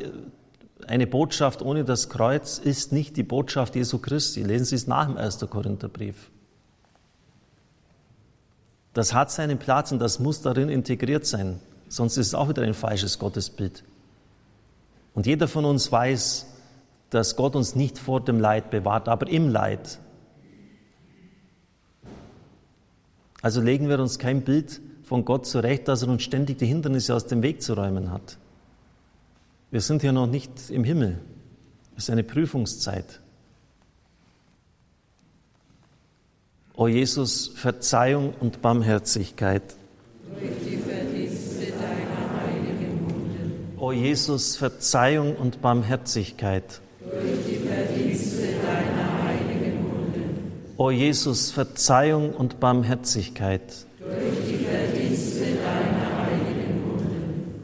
eine Botschaft ohne das Kreuz ist nicht die Botschaft Jesu Christi. Lesen Sie es nach dem 1. Korintherbrief. Das hat seinen Platz und das muss darin integriert sein, sonst ist es auch wieder ein falsches Gottesbild. Und jeder von uns weiß, dass Gott uns nicht vor dem Leid bewahrt, aber im Leid. Also legen wir uns kein Bild von Gott zurecht, dass er uns ständig die Hindernisse aus dem Weg zu räumen hat. Wir sind ja noch nicht im Himmel. Es ist eine Prüfungszeit. O Jesus, Verzeihung und Barmherzigkeit. Durch die Verdienste deiner heiligen Wunde O Jesus, Verzeihung und Barmherzigkeit. Durch die Verdienste deiner heiligen Wunden. O Jesus, Verzeihung und Barmherzigkeit. Durch die Verdienste deiner heiligen Wunden.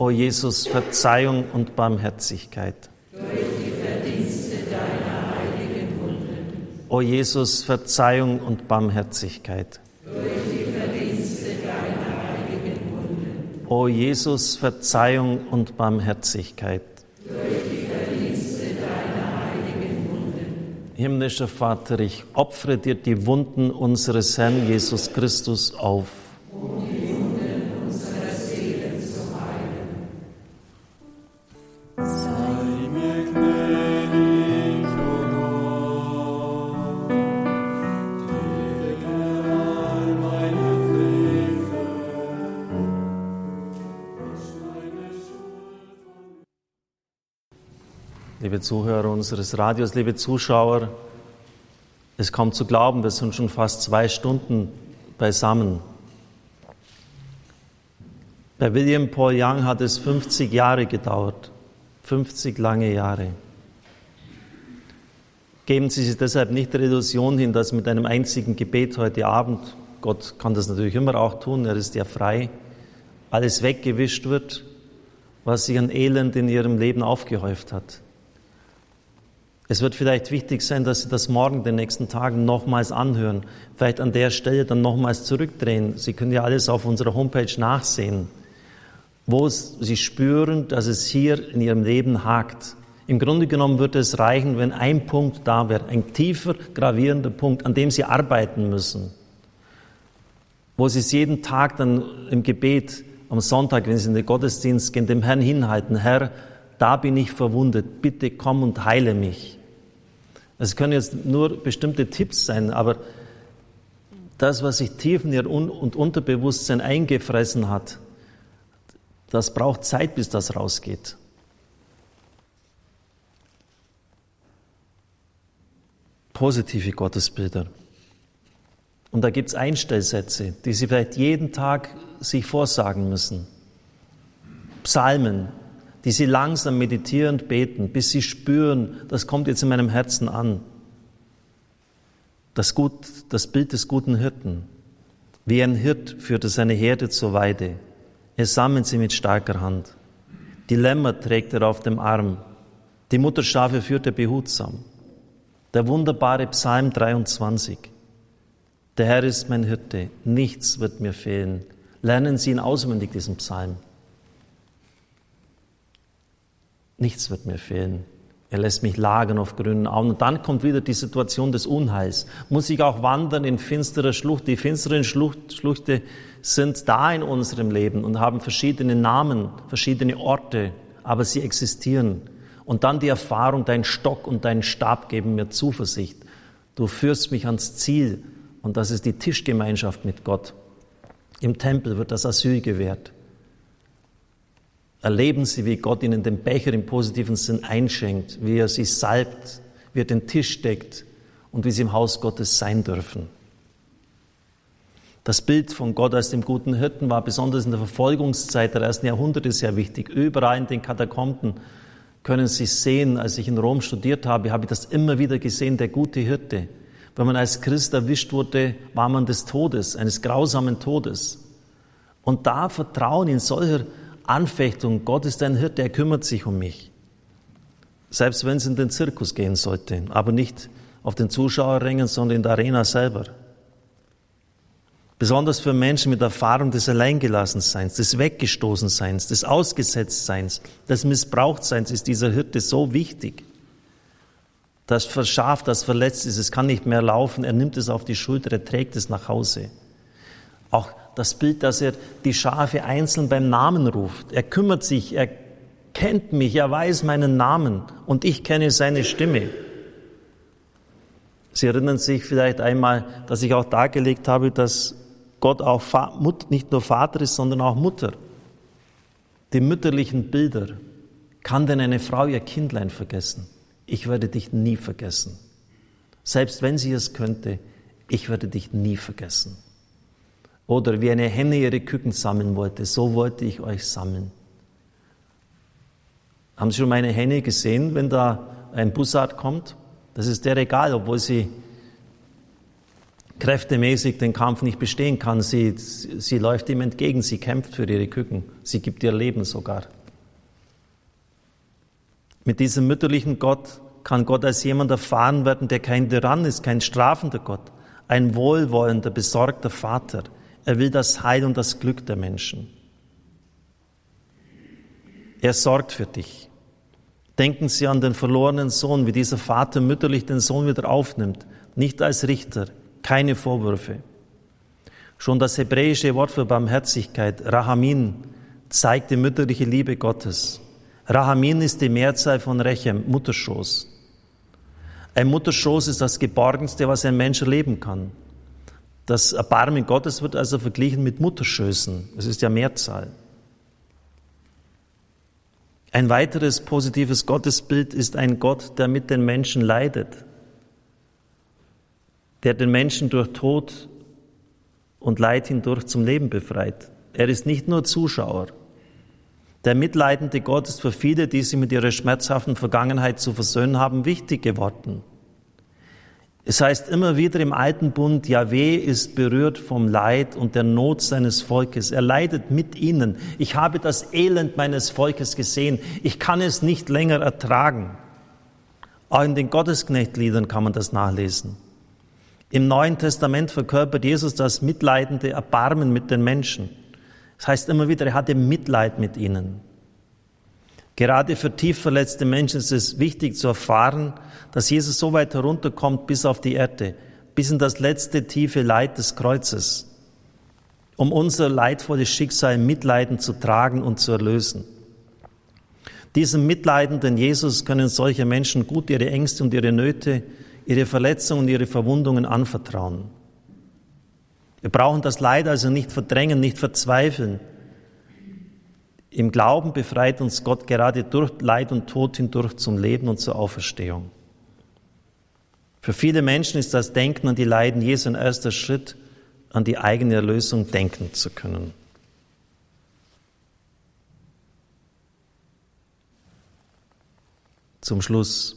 O Jesus, Verzeihung und Barmherzigkeit. Durch die Verdienste deiner heiligen Wunden. O Jesus, Verzeihung und Barmherzigkeit. Durch die Verdienste deiner heiligen Wunden. O Jesus, Verzeihung und Barmherzigkeit. Durch die Verdienste deiner heiligen Wunden. Himmlischer Vater, ich opfere dir die Wunden unseres Herrn Jesus Christus auf. Um Liebe Zuhörer unseres Radios, liebe Zuschauer, es kommt zu glauben, wir sind schon fast zwei Stunden beisammen. Bei William Paul Young hat es 50 Jahre gedauert, 50 lange Jahre. Geben Sie sich deshalb nicht der Illusion hin, dass mit einem einzigen Gebet heute Abend, Gott kann das natürlich immer auch tun, er ist ja frei, alles weggewischt wird, was sich an Elend in Ihrem Leben aufgehäuft hat. Es wird vielleicht wichtig sein, dass Sie das morgen, den nächsten Tagen nochmals anhören. Vielleicht an der Stelle dann nochmals zurückdrehen. Sie können ja alles auf unserer Homepage nachsehen, wo Sie spüren, dass es hier in Ihrem Leben hakt. Im Grunde genommen würde es reichen, wenn ein Punkt da wäre, ein tiefer, gravierender Punkt, an dem Sie arbeiten müssen. Wo Sie es jeden Tag dann im Gebet am Sonntag, wenn Sie in den Gottesdienst gehen, dem Herrn hinhalten. Herr, da bin ich verwundet. Bitte komm und heile mich. Es können jetzt nur bestimmte Tipps sein, aber das, was sich tief in ihr Un- und Unterbewusstsein eingefressen hat, das braucht Zeit, bis das rausgeht. Positive Gottesbilder. Und da gibt es Einstellsätze, die Sie vielleicht jeden Tag sich vorsagen müssen. Psalmen, die Sie langsam meditierend beten, bis Sie spüren, das kommt jetzt in meinem Herzen an. Das, Gut, das Bild des guten Hirten. Wie ein Hirt führt er seine Herde zur Weide. Er sammelt sie mit starker Hand. Die Lämmer trägt er auf dem Arm. Die Mutterschafe führt er behutsam. Der wunderbare Psalm 23. Der Herr ist mein Hirte, nichts wird mir fehlen. Lernen Sie ihn auswendig, diesen Psalm. Nichts wird mir fehlen. Er lässt mich lagern auf grünen Auen. Und dann kommt wieder die Situation des Unheils. Muss ich auch wandern in finsterer Schlucht? Die finsteren Schlucht, Schluchte sind da in unserem Leben und haben verschiedene Namen, verschiedene Orte, aber sie existieren. Und dann die Erfahrung, dein Stock und dein Stab geben mir Zuversicht. Du führst mich ans Ziel und das ist die Tischgemeinschaft mit Gott. Im Tempel wird das Asyl gewährt. Erleben Sie, wie Gott Ihnen den Becher im positiven Sinn einschenkt, wie er Sie salbt, wie er den Tisch deckt und wie Sie im Haus Gottes sein dürfen. Das Bild von Gott als dem guten Hirten war besonders in der Verfolgungszeit der ersten Jahrhunderte sehr wichtig. Überall in den Katakomben können Sie sehen, als ich in Rom studiert habe, habe ich das immer wieder gesehen, der gute Hirte. Wenn man als Christ erwischt wurde, war man des Todes, eines grausamen Todes. Und da Vertrauen in solcher Anfechtung, Gott ist ein Hirte, er kümmert sich um mich. Selbst wenn es in den Zirkus gehen sollte, aber nicht auf den Zuschauerrängen, sondern in der Arena selber. Besonders für Menschen mit Erfahrung des Alleingelassenseins, des Weggestoßenseins, des Ausgesetztseins, des Missbrauchtseins ist dieser Hirte so wichtig. Das Schaf, das verletzt ist, es kann nicht mehr laufen, er nimmt es auf die Schulter, er trägt es nach Hause. Auch das Bild, dass er die Schafe einzeln beim Namen ruft. Er kümmert sich, er kennt mich, er weiß meinen Namen und ich kenne seine Stimme. Sie erinnern sich vielleicht einmal, dass ich auch dargelegt habe, dass Gott auch nicht nur Vater ist, sondern auch Mutter. Die mütterlichen Bilder. Kann denn eine Frau ihr Kindlein vergessen? Ich werde dich nie vergessen. Selbst wenn sie es könnte, ich werde dich nie vergessen. Oder wie eine Henne ihre Küken sammeln wollte, so wollte ich euch sammeln. Haben Sie schon meine Henne gesehen, wenn da ein Bussard kommt? Das ist der egal, obwohl sie kräftemäßig den Kampf nicht bestehen kann. Sie, sie läuft ihm entgegen, sie kämpft für ihre Küken, sie gibt ihr Leben sogar. Mit diesem mütterlichen Gott kann Gott als jemand erfahren werden, der kein Tyrann ist, kein strafender Gott, ein wohlwollender, besorgter Vater. Er will das Heil und das Glück der Menschen. Er sorgt für dich. Denken Sie an den verlorenen Sohn, wie dieser Vater mütterlich den Sohn wieder aufnimmt, nicht als Richter, keine Vorwürfe. Schon das hebräische Wort für Barmherzigkeit, Rahamin, zeigt die mütterliche Liebe Gottes. Rahamin ist die Mehrzahl von Rechem, Mutterschoß. Ein Mutterschoß ist das Geborgenste, was ein Mensch erleben kann. Das Erbarmen Gottes wird also verglichen mit Mutterschößen. Es ist ja Mehrzahl. Ein weiteres positives Gottesbild ist ein Gott, der mit den Menschen leidet, der den Menschen durch Tod und Leid hindurch zum Leben befreit. Er ist nicht nur Zuschauer. Der mitleidende Gott ist für viele, die sich mit ihrer schmerzhaften Vergangenheit zu versöhnen haben, wichtig geworden. Es heißt immer wieder im alten Bund, Yahweh ist berührt vom Leid und der Not seines Volkes. Er leidet mit ihnen. Ich habe das Elend meines Volkes gesehen. Ich kann es nicht länger ertragen. Auch in den Gottesknechtliedern kann man das nachlesen. Im Neuen Testament verkörpert Jesus das mitleidende Erbarmen mit den Menschen. Das heißt immer wieder, er hatte Mitleid mit ihnen. Gerade für tief verletzte Menschen ist es wichtig zu erfahren, dass Jesus so weit herunterkommt bis auf die Erde, bis in das letzte tiefe Leid des Kreuzes, um unser leidvolles Schicksal mitleidend zu tragen und zu erlösen. Diesem mitleidenden Jesus können solche Menschen gut ihre Ängste und ihre Nöte, ihre Verletzungen und ihre Verwundungen anvertrauen. Wir brauchen das Leid also nicht verdrängen, nicht verzweifeln, im Glauben befreit uns Gott gerade durch Leid und Tod hindurch zum Leben und zur Auferstehung. Für viele Menschen ist das Denken an die Leiden Jesu ein erster Schritt, an die eigene Erlösung denken zu können. Zum Schluss.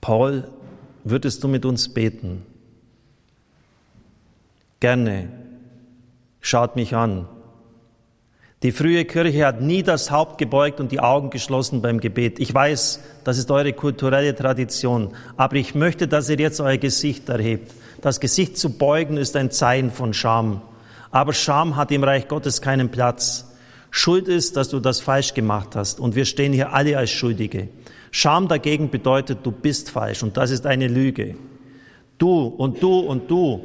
Paul, würdest du mit uns beten? Gerne. Schaut mich an. Die frühe Kirche hat nie das Haupt gebeugt und die Augen geschlossen beim Gebet. Ich weiß, das ist eure kulturelle Tradition, aber ich möchte, dass ihr jetzt euer Gesicht erhebt. Das Gesicht zu beugen ist ein Zeichen von Scham. Aber Scham hat im Reich Gottes keinen Platz. Schuld ist, dass du das falsch gemacht hast und wir stehen hier alle als Schuldige. Scham dagegen bedeutet, du bist falsch und das ist eine Lüge. Du und du und du,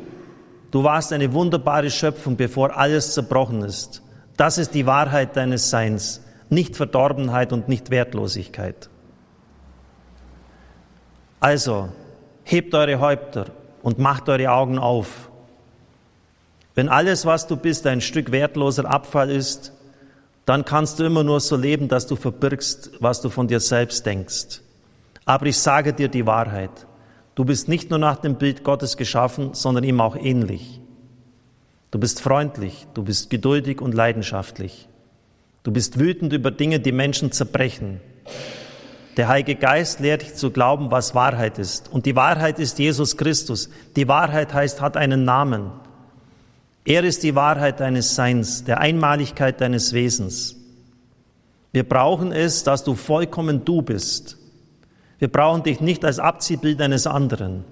du warst eine wunderbare Schöpfung, bevor alles zerbrochen ist. Das ist die Wahrheit deines Seins, nicht Verdorbenheit und nicht Wertlosigkeit. Also, hebt eure Häupter und macht eure Augen auf. Wenn alles, was du bist, ein Stück wertloser Abfall ist, dann kannst du immer nur so leben, dass du verbirgst, was du von dir selbst denkst. Aber ich sage dir die Wahrheit. Du bist nicht nur nach dem Bild Gottes geschaffen, sondern ihm auch ähnlich. Du bist freundlich, du bist geduldig und leidenschaftlich. Du bist wütend über Dinge, die Menschen zerbrechen. Der Heilige Geist lehrt dich zu glauben, was Wahrheit ist. Und die Wahrheit ist Jesus Christus. Die Wahrheit heißt, hat einen Namen. Er ist die Wahrheit deines Seins, der Einmaligkeit deines Wesens. Wir brauchen es, dass du vollkommen du bist. Wir brauchen dich nicht als Abziehbild eines anderen.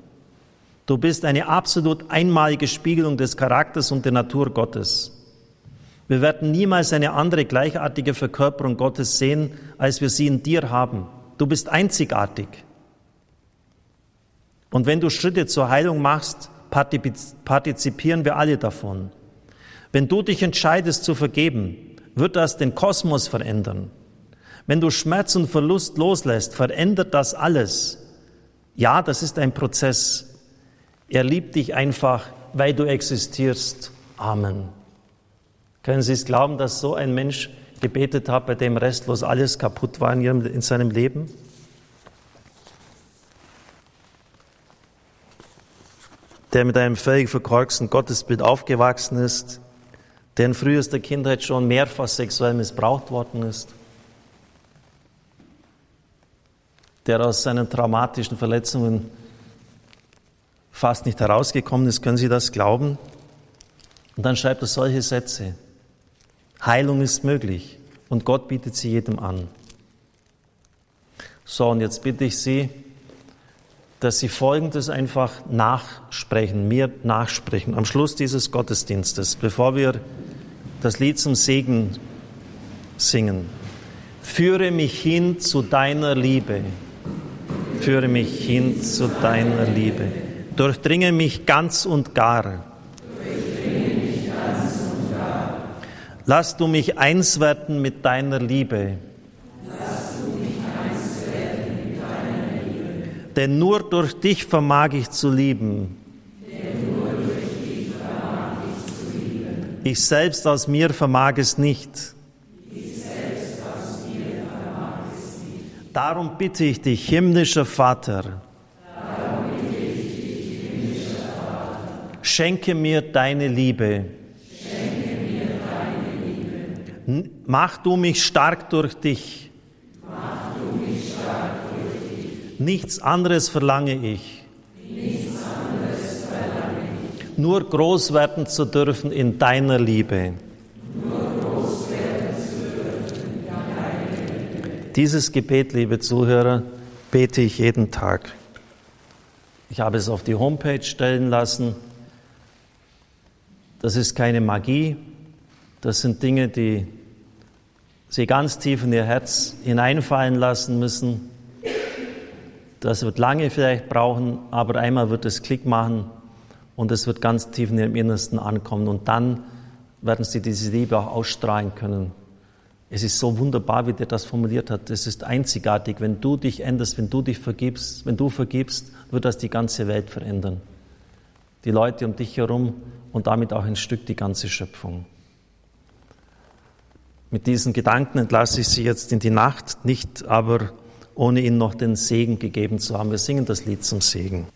Du bist eine absolut einmalige Spiegelung des Charakters und der Natur Gottes. Wir werden niemals eine andere gleichartige Verkörperung Gottes sehen, als wir sie in dir haben. Du bist einzigartig. Und wenn du Schritte zur Heilung machst, partizipieren wir alle davon. Wenn du dich entscheidest zu vergeben, wird das den Kosmos verändern. Wenn du Schmerz und Verlust loslässt, verändert das alles. Ja, das ist ein Prozess. Er liebt dich einfach, weil du existierst. Amen. Können Sie es glauben, dass so ein Mensch gebetet hat, bei dem restlos alles kaputt war in, ihrem, in seinem Leben? Der mit einem völlig verkorksten Gottesbild aufgewachsen ist, der in frühester Kindheit schon mehrfach sexuell missbraucht worden ist, der aus seinen traumatischen Verletzungen fast nicht herausgekommen ist. Können Sie das glauben? Und dann schreibt er solche Sätze. Heilung ist möglich und Gott bietet sie jedem an. So, und jetzt bitte ich Sie, dass Sie Folgendes einfach nachsprechen, mir nachsprechen, am Schluss dieses Gottesdienstes, bevor wir das Lied zum Segen singen. Führe mich hin zu deiner Liebe. Führe mich hin zu deiner Liebe. Durchdringe mich ganz und gar. Lass du mich eins werden mit deiner Liebe. Denn nur durch dich vermag ich zu lieben. Ich selbst aus mir vermag es nicht. Darum bitte ich dich, himmlischer Vater, schenke mir deine Liebe. Mach du mich stark durch dich. Nichts anderes verlange ich. Nur groß werden zu dürfen in deiner Liebe. Dieses Gebet, liebe Zuhörer, bete ich jeden Tag. Ich habe es auf die Homepage stellen lassen. Das ist keine Magie. Das sind Dinge, die Sie ganz tief in Ihr Herz hineinfallen lassen müssen. Das wird lange vielleicht brauchen, aber einmal wird es Klick machen und es wird ganz tief in Ihrem Innersten ankommen. Und dann werden Sie diese Liebe auch ausstrahlen können. Es ist so wunderbar, wie der das formuliert hat. Es ist einzigartig. Wenn du dich änderst, wenn du dich vergibst, wenn du vergibst, wird das die ganze Welt verändern. Die Leute um dich herum und damit auch ein Stück die ganze Schöpfung. Mit diesen Gedanken entlasse ich Sie jetzt in die Nacht, nicht aber ohne Ihnen noch den Segen gegeben zu haben. Wir singen das Lied zum Segen.